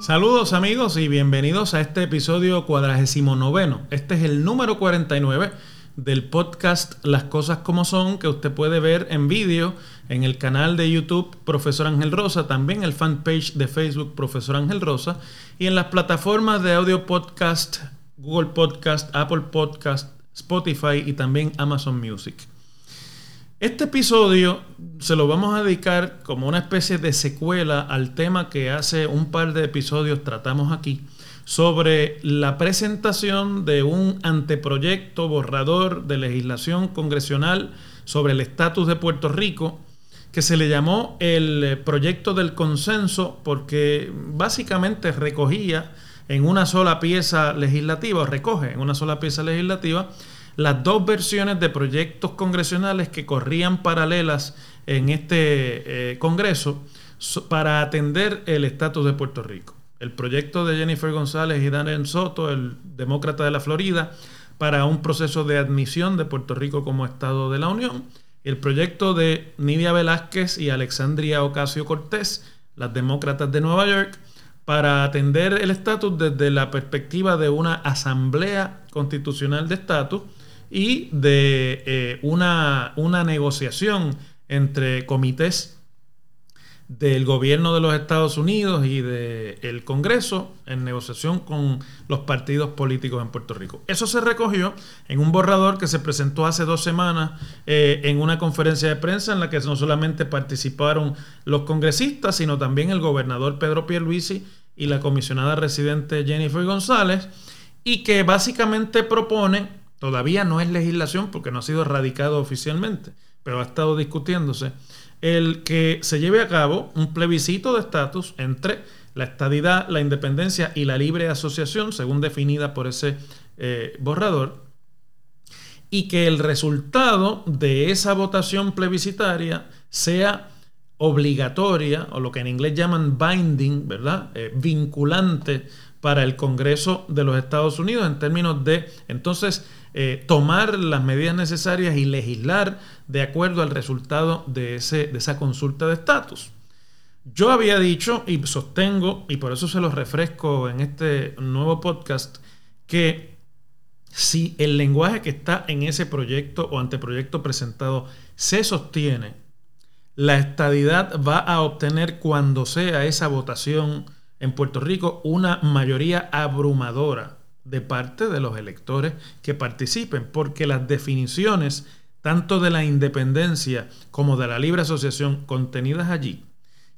Saludos amigos y bienvenidos a este episodio cuadragésimo noveno. Este es el número 49 del podcast Las Cosas Como Son que usted puede ver en vídeo en el canal de YouTube Profesor Ángel Rosa, también el fanpage de Facebook Profesor Ángel Rosa y en las plataformas de audio podcast Google Podcast, Apple Podcast, Spotify y también Amazon Music. Este episodio se lo vamos a dedicar como una especie de secuela al tema que hace un par de episodios tratamos aquí sobre la presentación de un anteproyecto borrador de legislación congresional sobre el estatus de Puerto Rico que se le llamó el proyecto del consenso porque básicamente recogía en una sola pieza legislativa, o recoge en una sola pieza legislativa, las dos versiones de proyectos congresionales que corrían paralelas en este eh, Congreso para atender el estatus de Puerto Rico. El proyecto de Jennifer González y Daniel Soto, el demócrata de la Florida, para un proceso de admisión de Puerto Rico como Estado de la Unión. El proyecto de Nidia Velázquez y Alexandria Ocasio Cortés, las demócratas de Nueva York, para atender el estatus desde la perspectiva de una asamblea constitucional de estatus y de eh, una, una negociación entre comités del gobierno de los Estados Unidos y del Congreso en negociación con los partidos políticos en Puerto Rico. Eso se recogió en un borrador que se presentó hace dos semanas eh, en una conferencia de prensa en la que no solamente participaron los congresistas, sino también el gobernador Pedro Pierluisi y la comisionada residente Jennifer González, y que básicamente propone, todavía no es legislación porque no ha sido radicado oficialmente, pero ha estado discutiéndose, el que se lleve a cabo un plebiscito de estatus entre la estadidad, la independencia y la libre asociación, según definida por ese eh, borrador, y que el resultado de esa votación plebiscitaria sea obligatoria, o lo que en inglés llaman binding, ¿verdad? Eh, vinculante para el Congreso de los Estados Unidos en términos de, entonces, eh, tomar las medidas necesarias y legislar de acuerdo al resultado de, ese, de esa consulta de estatus. Yo había dicho y sostengo, y por eso se lo refresco en este nuevo podcast, que si el lenguaje que está en ese proyecto o anteproyecto presentado se sostiene, la estadidad va a obtener cuando sea esa votación en Puerto Rico una mayoría abrumadora de parte de los electores que participen, porque las definiciones tanto de la independencia como de la libre asociación contenidas allí,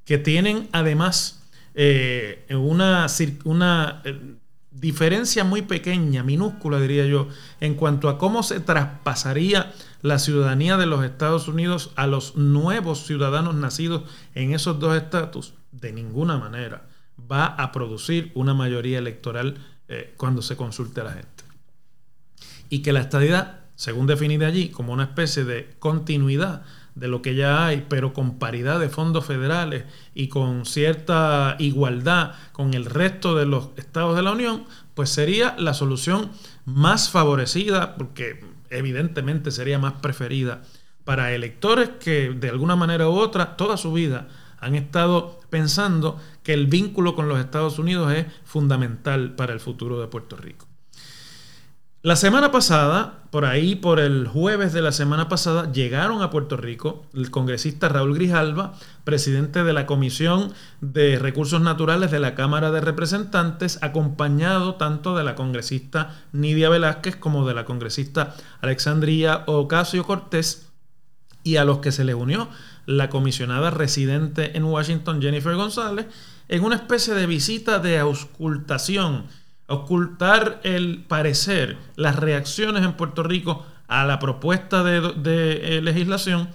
que tienen además eh, una, una eh, diferencia muy pequeña, minúscula diría yo, en cuanto a cómo se traspasaría la ciudadanía de los Estados Unidos a los nuevos ciudadanos nacidos en esos dos estatus, de ninguna manera va a producir una mayoría electoral eh, cuando se consulte a la gente. Y que la estadidad, según definida allí, como una especie de continuidad de lo que ya hay, pero con paridad de fondos federales y con cierta igualdad con el resto de los estados de la Unión, pues sería la solución más favorecida, porque evidentemente sería más preferida para electores que de alguna manera u otra toda su vida han estado pensando que el vínculo con los Estados Unidos es fundamental para el futuro de Puerto Rico. La semana pasada, por ahí, por el jueves de la semana pasada, llegaron a Puerto Rico el congresista Raúl Grijalva, presidente de la Comisión de Recursos Naturales de la Cámara de Representantes, acompañado tanto de la congresista Nidia Velázquez como de la congresista Alexandria Ocasio Cortés, y a los que se les unió la comisionada residente en Washington, Jennifer González, en una especie de visita de auscultación, ocultar el parecer, las reacciones en Puerto Rico a la propuesta de, eh, legislación,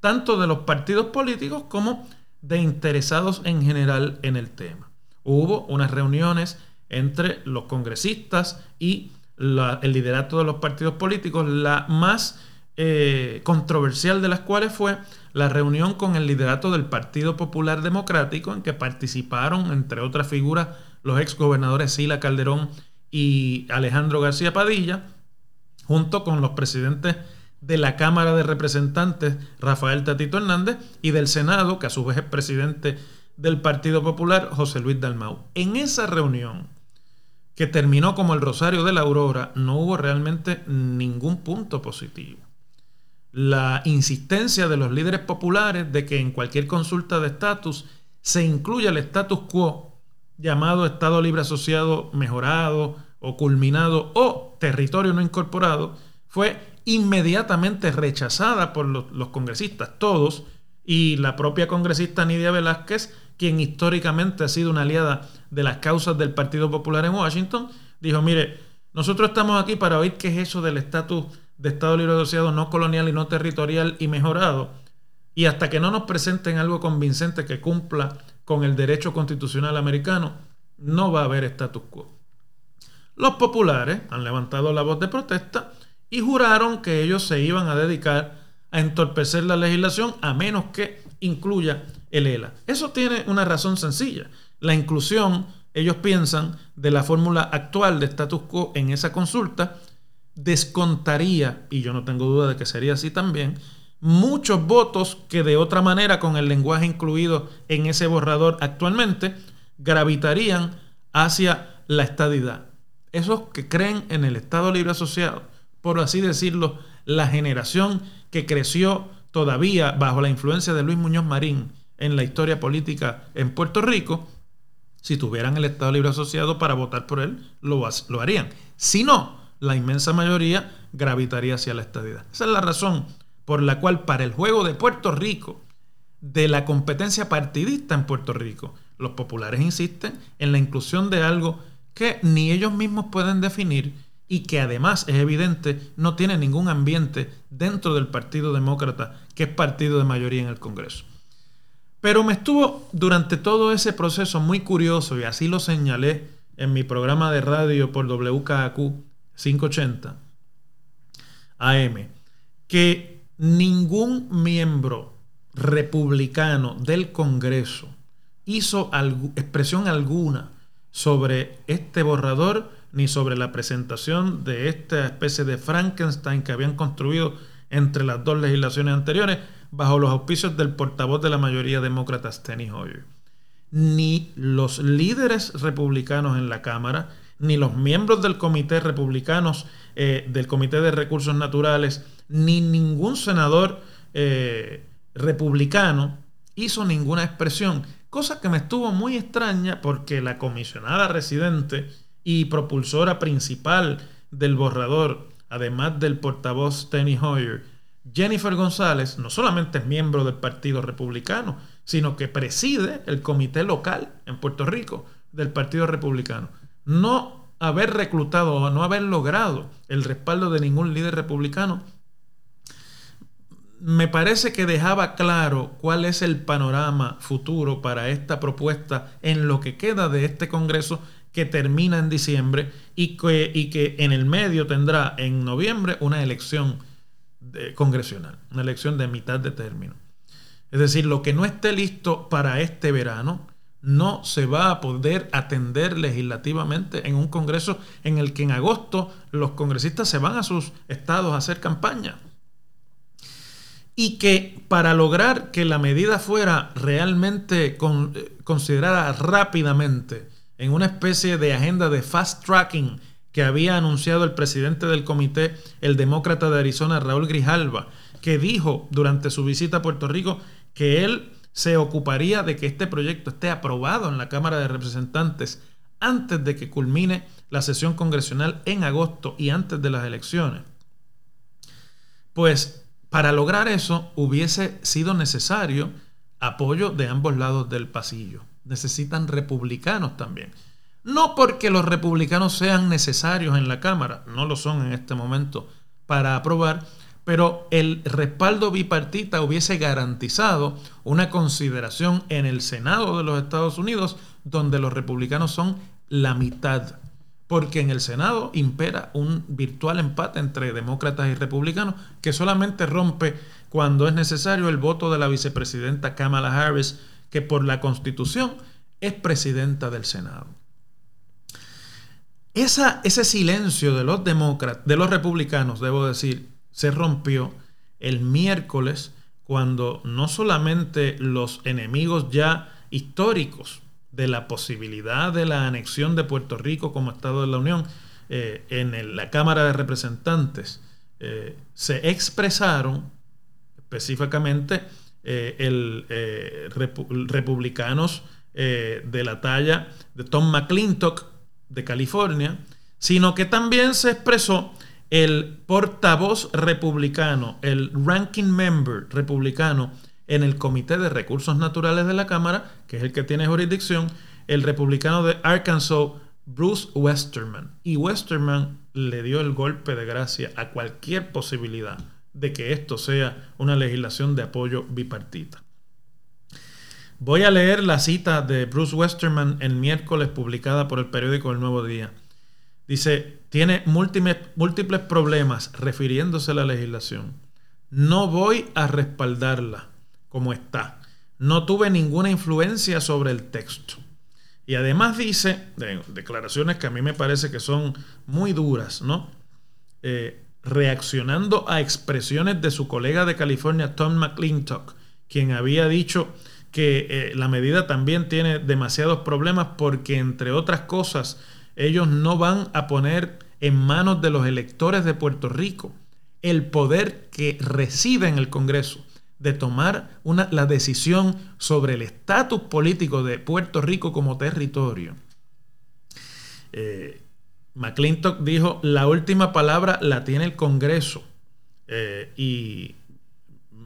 tanto de los partidos políticos como de interesados en general en el tema. Hubo unas reuniones entre los congresistas y el liderato de los partidos políticos, la más eh, controversial de las cuales fue la reunión con el liderato del Partido Popular Democrático, en que participaron, entre otras figuras, los ex gobernadores Sila Calderón y Alejandro García Padilla, junto con los presidentes de la Cámara de Representantes, Rafael Tatito Hernández, y del Senado, que a su vez es presidente del Partido Popular, José Luis Dalmau. En esa reunión, que terminó como el Rosario de la Aurora, no hubo realmente ningún punto positivo. La insistencia de los líderes populares de que en cualquier consulta de estatus se incluya el status quo llamado Estado Libre Asociado mejorado o culminado o territorio no incorporado, fue inmediatamente rechazada por los, congresistas, todos, y la propia congresista Nidia Velázquez, quien históricamente ha sido una aliada de las causas del Partido Popular en Washington, dijo, mire, nosotros estamos aquí para oír qué es eso del estatus de Estado Libre Asociado no colonial y no territorial y mejorado, y hasta que no nos presenten algo convincente que cumpla con el derecho constitucional americano, no va a haber status quo. Los populares han levantado la voz de protesta y juraron que ellos se iban a dedicar a entorpecer la legislación a menos que incluya el ELA. Eso tiene una razón sencilla. La inclusión, ellos piensan, de la fórmula actual de status quo en esa consulta descontaría, y yo no tengo duda de que sería así también, muchos votos que de otra manera, con el lenguaje incluido en ese borrador actualmente, gravitarían hacia la estadidad. Esos que creen en el Estado Libre Asociado, por así decirlo, la generación que creció todavía bajo la influencia de Luis Muñoz Marín en la historia política en Puerto Rico, si tuvieran el Estado Libre Asociado para votar por él, lo, lo harían. Si no, la inmensa mayoría gravitaría hacia la estadidad. Esa es la razón por la cual para el juego de Puerto Rico, de la competencia partidista en Puerto Rico, los populares insisten en la inclusión de algo que ni ellos mismos pueden definir y que además es evidente no tiene ningún ambiente dentro del Partido Demócrata, que es partido de mayoría en el Congreso. Pero me estuvo durante todo ese proceso muy curioso, y así lo señalé en mi programa de radio por WKQ 580 AM, que ningún miembro republicano del Congreso hizo expresión alguna sobre este borrador ni sobre la presentación de esta especie de Frankenstein que habían construido entre las dos legislaciones anteriores bajo los auspicios del portavoz de la mayoría demócrata, Steny Hoyer. Ni los líderes republicanos en la Cámara, ni los miembros del comité republicanos, eh, del Comité de Recursos Naturales, ni ningún senador eh, republicano hizo ninguna expresión. Cosa que me estuvo muy extraña porque la comisionada residente y propulsora principal del borrador, además del portavoz Steny Hoyer, Jennifer González, no solamente es miembro del Partido Republicano, sino que preside el comité local en Puerto Rico del Partido Republicano. No haber reclutado o no haber logrado el respaldo de ningún líder republicano me parece que dejaba claro cuál es el panorama futuro para esta propuesta en lo que queda de este Congreso que termina en diciembre y que, y que en el medio tendrá en noviembre una elección congresional, una elección de mitad de término. Es decir, lo que no esté listo para este verano no se va a poder atender legislativamente en un Congreso en el que en agosto los congresistas se van a sus estados a hacer campaña. Y que para lograr que la medida fuera realmente eh, considerada rápidamente en una especie de agenda de fast tracking que había anunciado el presidente del comité, el demócrata de Arizona, Raúl Grijalva, que dijo durante su visita a Puerto Rico que él se ocuparía de que este proyecto esté aprobado en la Cámara de Representantes antes de que culmine la sesión congresional en agosto y antes de las elecciones. Pues para lograr eso hubiese sido necesario apoyo de ambos lados del pasillo. Necesitan republicanos también. No porque los republicanos sean necesarios en la Cámara, no lo son en este momento para aprobar, pero el respaldo bipartita hubiese garantizado una consideración en el Senado de los Estados Unidos, donde los republicanos son la mitad porque en el Senado impera un virtual empate entre demócratas y republicanos que solamente rompe cuando es necesario el voto de la vicepresidenta Kamala Harris, que por la constitución es presidenta del Senado. Esa, ese silencio de los demócratas, de los republicanos, debo decir, se rompió el miércoles cuando no solamente los enemigos ya históricos de la posibilidad de la anexión de Puerto Rico como Estado de la Unión eh, en la Cámara de Representantes eh, se expresaron específicamente eh, el, republicanos de la talla de Tom McClintock de California, sino que también se expresó el portavoz republicano, el ranking member republicano en el Comité de Recursos Naturales de la Cámara, que es el que tiene jurisdicción, el republicano de Arkansas, Bruce Westerman. Y Westerman le dio el golpe de gracia a cualquier posibilidad de que esto sea una legislación de apoyo bipartita. Voy a leer la cita de Bruce Westerman el miércoles publicada por el periódico El Nuevo Día. Dice, tiene múltiples, problemas refiriéndose a la legislación. No voy a respaldarla como está. No tuve ninguna influencia sobre el texto. Y además dice, declaraciones que a mí me parece que son muy duras, ¿no? Eh, reaccionando a expresiones de su colega de California, Tom McClintock, quien había dicho que eh, la medida también tiene demasiados problemas porque, entre otras cosas, ellos no van a poner en manos de los electores de Puerto Rico el poder que reside en el Congreso de tomar la decisión sobre el estatus político de Puerto Rico como territorio. Eh, McClintock dijo, la última palabra la tiene el Congreso. Eh, y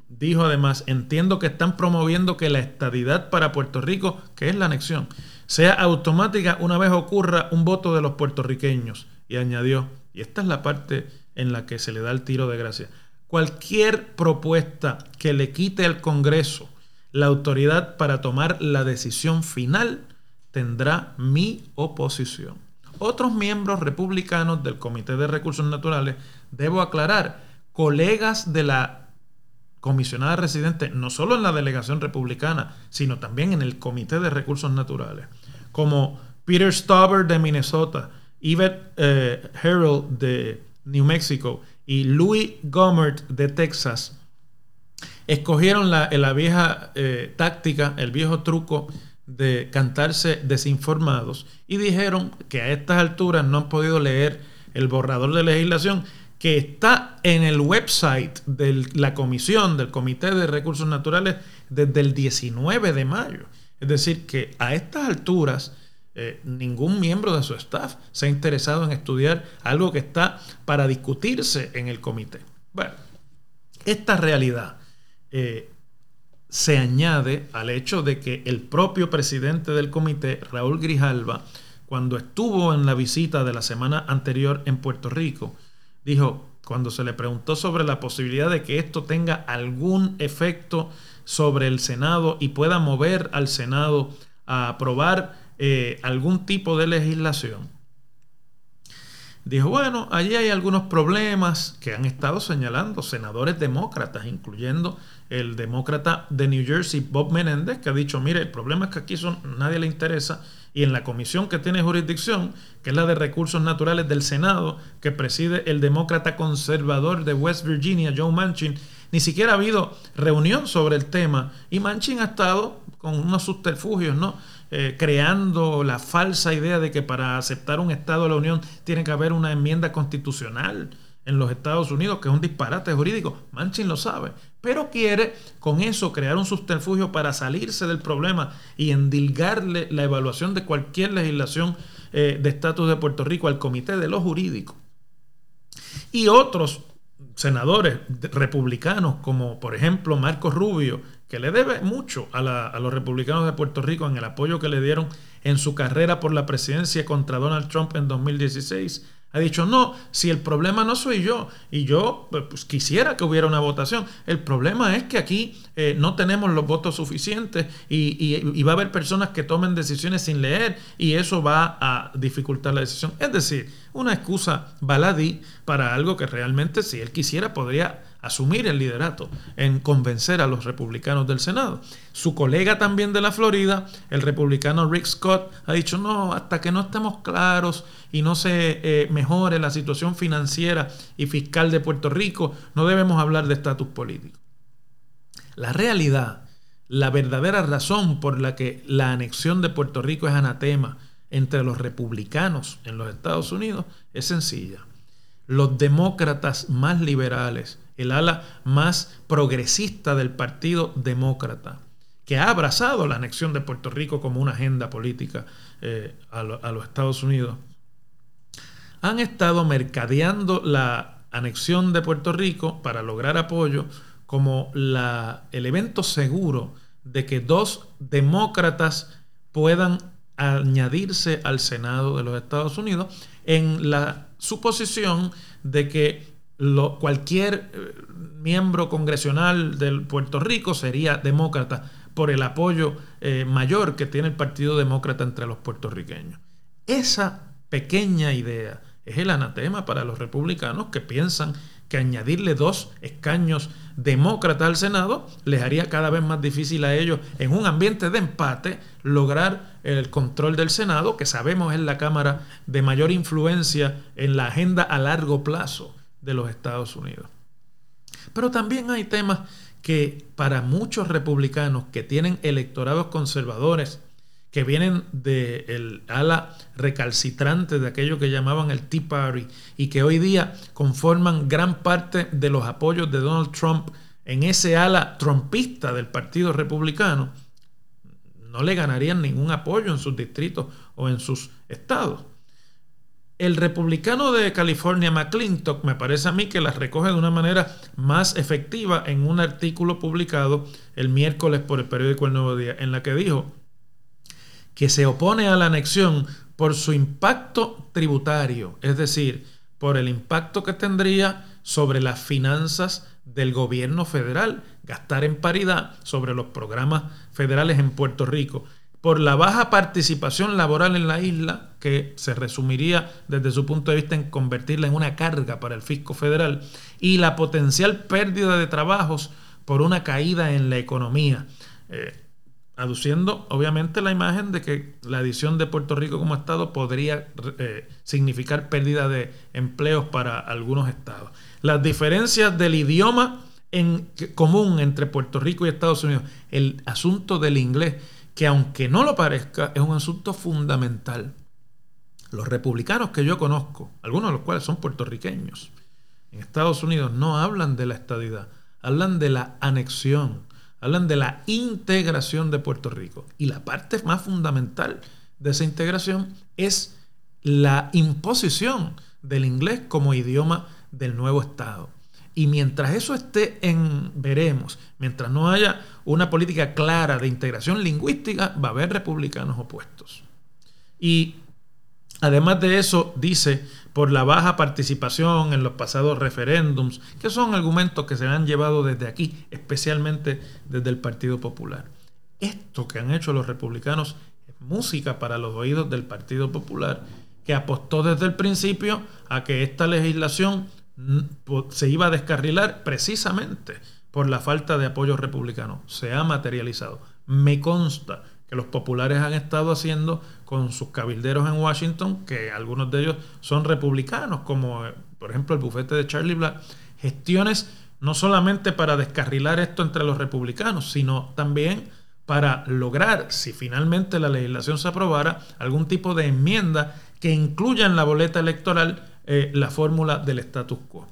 dijo además, entiendo que están promoviendo que la estadidad para Puerto Rico, que es la anexión, sea automática una vez ocurra un voto de los puertorriqueños. Y añadió, y esta es la parte en la que se le da el tiro de gracia, cualquier propuesta que le quite al Congreso la autoridad para tomar la decisión final tendrá mi oposición. Otros miembros republicanos del Comité de Recursos Naturales, debo aclarar, colegas de la comisionada residente, no solo en la delegación republicana, sino también en el Comité de Recursos Naturales, como Peter Stauber de Minnesota, Yvette eh, Harold de New Mexico y Louis Gomert de Texas, escogieron la, la vieja eh, táctica, el viejo truco de cantarse desinformados y dijeron que a estas alturas no han podido leer el borrador de legislación que está en el website de la comisión del Comité de Recursos Naturales desde el 19 de mayo. Es decir, que a estas alturas eh, ningún miembro de su staff se ha interesado en estudiar algo que está para discutirse en el comité. Bueno, esta realidad eh, se añade al hecho de que el propio presidente del comité, Raúl Grijalva, cuando estuvo en la visita de la semana anterior en Puerto Rico, dijo, cuando se le preguntó sobre la posibilidad de que esto tenga algún efecto sobre el Senado y pueda mover al Senado a aprobar eh, algún tipo de legislación, dijo, bueno, allí hay algunos problemas que han estado señalando senadores demócratas, incluyendo el demócrata de New Jersey, Bob Menéndez, que ha dicho, mire, el problema es que aquí son, nadie le interesa y en la comisión que tiene jurisdicción, que es la de recursos naturales del Senado, que preside el demócrata conservador de West Virginia, Joe Manchin, ni siquiera ha habido reunión sobre el tema y Manchin ha estado con unos subterfugios, ¿no? Eh, creando la falsa idea de que para aceptar un Estado de la Unión tiene que haber una enmienda constitucional en los Estados Unidos, que es un disparate jurídico. Manchin lo sabe, pero quiere con eso crear un subterfugio para salirse del problema y endilgarle la evaluación de cualquier legislación eh, de estatus de Puerto Rico al Comité de lo Jurídico. Y otros senadores republicanos, como por ejemplo Marcos Rubio, que le debe mucho a, a, los republicanos de Puerto Rico en el apoyo que le dieron en su carrera por la presidencia contra Donald Trump en 2016, ha dicho, no, si el problema no soy yo y yo pues, pues, quisiera que hubiera una votación, el problema es que aquí eh, no tenemos los votos suficientes y, va a haber personas que tomen decisiones sin leer y eso va a dificultar la decisión. Es decir, una excusa baladí para algo que realmente si él quisiera podría asumir el liderato en convencer a los republicanos del Senado. Su colega también de la Florida, el republicano Rick Scott, ha dicho, no, hasta que no estemos claros y no se eh, mejore la situación financiera y fiscal de Puerto Rico, no debemos hablar de estatus político. La realidad, la verdadera razón por la que la anexión de Puerto Rico es anatema entre los republicanos en los Estados Unidos es sencilla. Los demócratas más liberales, el ala más progresista del Partido Demócrata, que ha abrazado la anexión de Puerto Rico como una agenda política eh, a, los Estados Unidos, han estado mercadeando la anexión de Puerto Rico para lograr apoyo como el evento seguro de que dos demócratas puedan añadirse al Senado de los Estados Unidos en la suposición de que cualquier eh, miembro congresional de Puerto Rico sería demócrata por el apoyo eh, mayor que tiene el Partido Demócrata entre los puertorriqueños. Esa pequeña idea es el anatema para los republicanos que piensan que añadirle dos escaños demócratas al Senado les haría cada vez más difícil a ellos, en un ambiente de empate, lograr el control del Senado, que sabemos es la Cámara de mayor influencia en la agenda a largo plazo de los Estados Unidos. Pero también hay temas que para muchos republicanos que tienen electorados conservadores, que vienen del ala recalcitrante de aquello que llamaban el Tea Party y que hoy día conforman gran parte de los apoyos de Donald Trump en ese ala trumpista del Partido Republicano, no le ganarían ningún apoyo en sus distritos o en sus estados. El republicano de California, McClintock, me parece a mí que las recoge de una manera más efectiva en un artículo publicado el miércoles por el periódico El Nuevo Día, en la que dijo que se opone a la anexión por su impacto tributario, es decir, por el impacto que tendría sobre las finanzas del gobierno federal, gastar en paridad sobre los programas federales en Puerto Rico, por la baja participación laboral en la isla, que se resumiría desde su punto de vista en convertirla en una carga para el fisco federal, y la potencial pérdida de trabajos por una caída en la economía. Eh, aduciendo obviamente la imagen de que la adición de Puerto Rico como Estado podría eh, significar pérdida de empleos para algunos estados. Las diferencias del idioma en común entre Puerto Rico y Estados Unidos, el asunto del inglés, que aunque no lo parezca, es un asunto fundamental. Los republicanos que yo conozco, algunos de los cuales son puertorriqueños, en Estados Unidos no hablan de la estadidad, hablan de la anexión hablan de la integración de Puerto Rico. Y la parte más fundamental de esa integración es la imposición del inglés como idioma del nuevo Estado. Y mientras eso esté en veremos, mientras no haya una política clara de integración lingüística, va a haber republicanos opuestos. Y además de eso, dice por la baja participación en los pasados referéndums, que son argumentos que se han llevado desde aquí, especialmente desde el Partido Popular. Esto que han hecho los republicanos es música para los oídos del Partido Popular, que apostó desde el principio a que esta legislación se iba a descarrilar precisamente por la falta de apoyo republicano. Se ha materializado. Me consta que los populares han estado haciendo con sus cabilderos en Washington, que algunos de ellos son republicanos, como eh, por ejemplo el bufete de Charlie Black, gestiones no solamente para descarrilar esto entre los republicanos, sino también para lograr, si finalmente la legislación se aprobara, algún tipo de enmienda que incluya en la boleta electoral eh, la fórmula del status quo.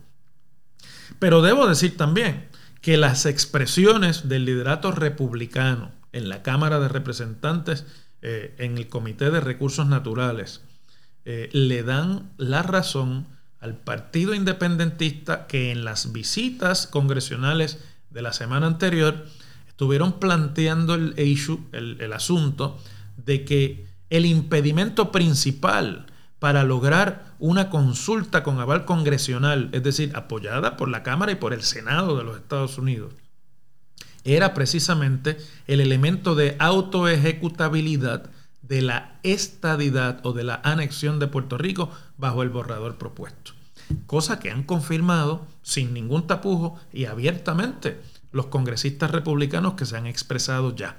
Pero debo decir también que las expresiones del liderato republicano en la Cámara de Representantes, eh, en el Comité de Recursos Naturales, eh, le dan la razón al Partido Independentista que en las visitas congresionales de la semana anterior estuvieron planteando el, el asunto de que el impedimento principal para lograr una consulta con aval congresional, es decir, apoyada por la Cámara y por el Senado de los Estados Unidos, era precisamente el elemento de autoejecutabilidad de la estadidad o de la anexión de Puerto Rico bajo el borrador propuesto. cosa que han confirmado sin ningún tapujo y abiertamente los congresistas republicanos que se han expresado ya.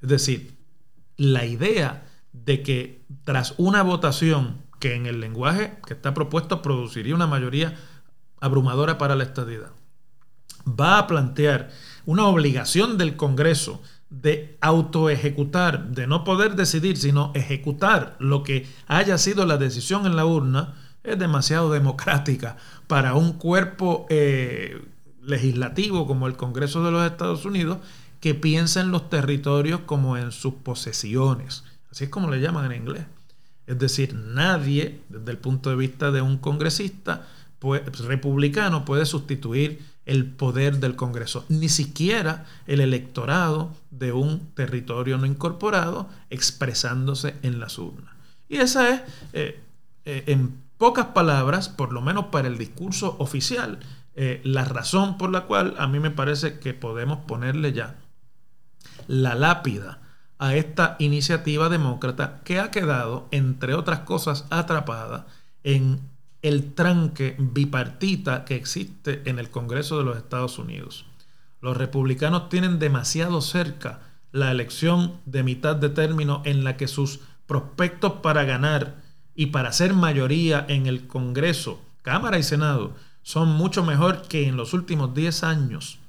Es decir, la idea de que tras una votación que en el lenguaje que está propuesto produciría una mayoría abrumadora para la estadidad, va a plantear una obligación del Congreso de autoejecutar, de no poder decidir, sino ejecutar lo que haya sido la decisión en la urna, es demasiado democrática para un cuerpo eh, legislativo como el Congreso de los Estados Unidos que piensa en los territorios como en sus posesiones. Así es como le llaman en inglés. Es decir, nadie, desde el punto de vista de un congresista republicano, puede sustituir el poder del Congreso, ni siquiera el electorado de un territorio no incorporado expresándose en las urnas. Y esa es, eh, eh, en pocas palabras, por lo menos para el discurso oficial, eh, la razón por la cual a mí me parece que podemos ponerle ya la lápida a esta iniciativa demócrata que ha quedado, entre otras cosas, atrapada en el tranque bipartita que existe en el Congreso de los Estados Unidos. Los republicanos tienen demasiado cerca la elección de mitad de término en la que sus prospectos para ganar y para ser mayoría en el Congreso, Cámara y Senado son mucho mejor que en los últimos 10 años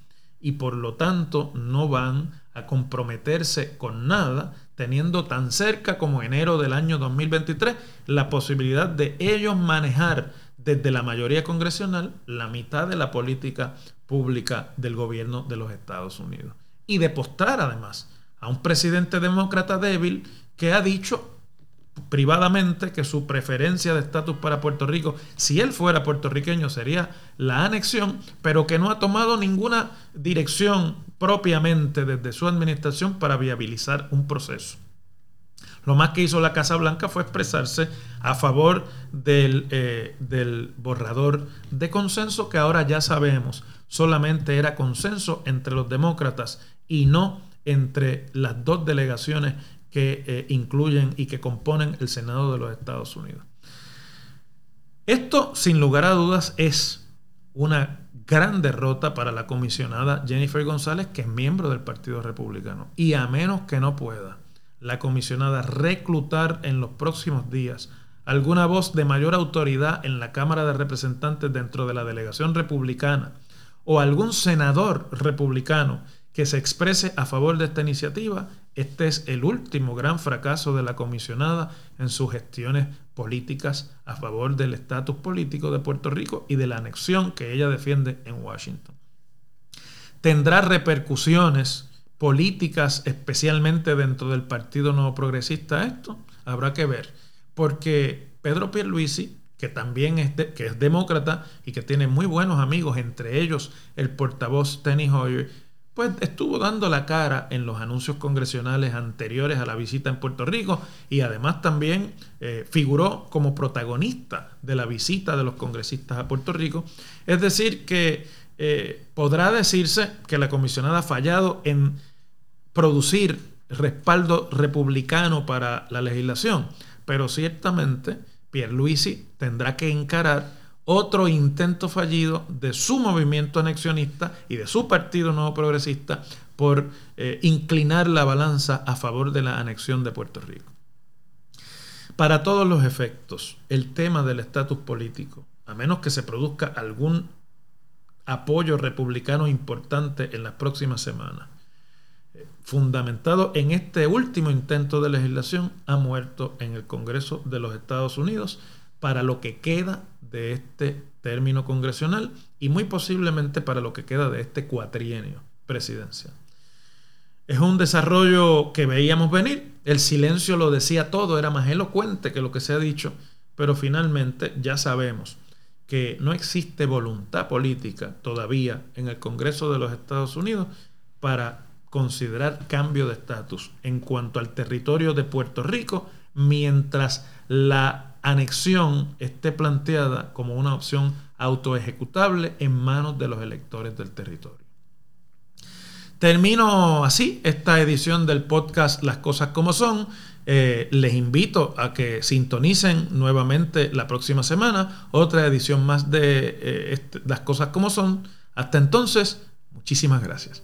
y por lo tanto no van a comprometerse con nada, teniendo tan cerca como enero del año 2023 la posibilidad de ellos manejar desde la mayoría congresional la mitad de la política pública del gobierno de los Estados Unidos. Y de postar además a un presidente demócrata débil que ha dicho privadamente que su preferencia de estatus para Puerto Rico, si él fuera puertorriqueño, sería la anexión, pero que no ha tomado ninguna dirección propiamente desde su administración para viabilizar un proceso. Lo más que hizo la Casa Blanca fue expresarse a favor del, eh, del, borrador de consenso que ahora ya sabemos solamente era consenso entre los demócratas y no entre las dos delegaciones que eh, incluyen y que componen el Senado de los Estados Unidos. Esto, sin lugar a dudas, es una gran derrota para la comisionada Jennifer González, que es miembro del Partido Republicano. Y a menos que no pueda la comisionada reclutar en los próximos días alguna voz de mayor autoridad en la Cámara de Representantes dentro de la delegación republicana o algún senador republicano que se exprese a favor de esta iniciativa, este es el último gran fracaso de la comisionada en sus gestiones políticas a favor del estatus político de Puerto Rico y de la anexión que ella defiende en Washington. Tendrá repercusiones políticas, especialmente dentro del Partido Nuevo Progresista, esto habrá que ver, porque Pedro Pierluisi, que también es, que es demócrata y que tiene muy buenos amigos, entre ellos el portavoz Tenny Hoyer, pues estuvo dando la cara en los anuncios congresionales anteriores a la visita en Puerto Rico y además también eh, figuró como protagonista de la visita de los congresistas a Puerto Rico. Es decir, que eh, podrá decirse que la comisionada ha fallado en producir respaldo republicano para la legislación, pero ciertamente Pierluisi tendrá que encarar otro intento fallido de su movimiento anexionista y de su partido nuevo progresista por eh, inclinar la balanza a favor de la anexión de Puerto Rico. Para todos los efectos, el tema del estatus político, a menos que se produzca algún apoyo republicano importante en las próximas semanas, eh, fundamentado en este último intento de legislación, ha muerto en el Congreso de los Estados Unidos para lo que queda de este término congresional y muy posiblemente para lo que queda de este cuatrienio presidencial. Es un desarrollo que veíamos venir, el silencio lo decía todo, era más elocuente que lo que se ha dicho, pero finalmente ya sabemos que no existe voluntad política todavía en el Congreso de los Estados Unidos para considerar cambio de estatus en cuanto al territorio de Puerto Rico mientras la anexión esté planteada como una opción autoejecutable en manos de los electores del territorio. Termino así esta edición del podcast Las Cosas como Son. eh, les invito a que sintonicen nuevamente la próxima semana otra edición más de eh, este, las cosas como son. Hasta entonces, muchísimas gracias.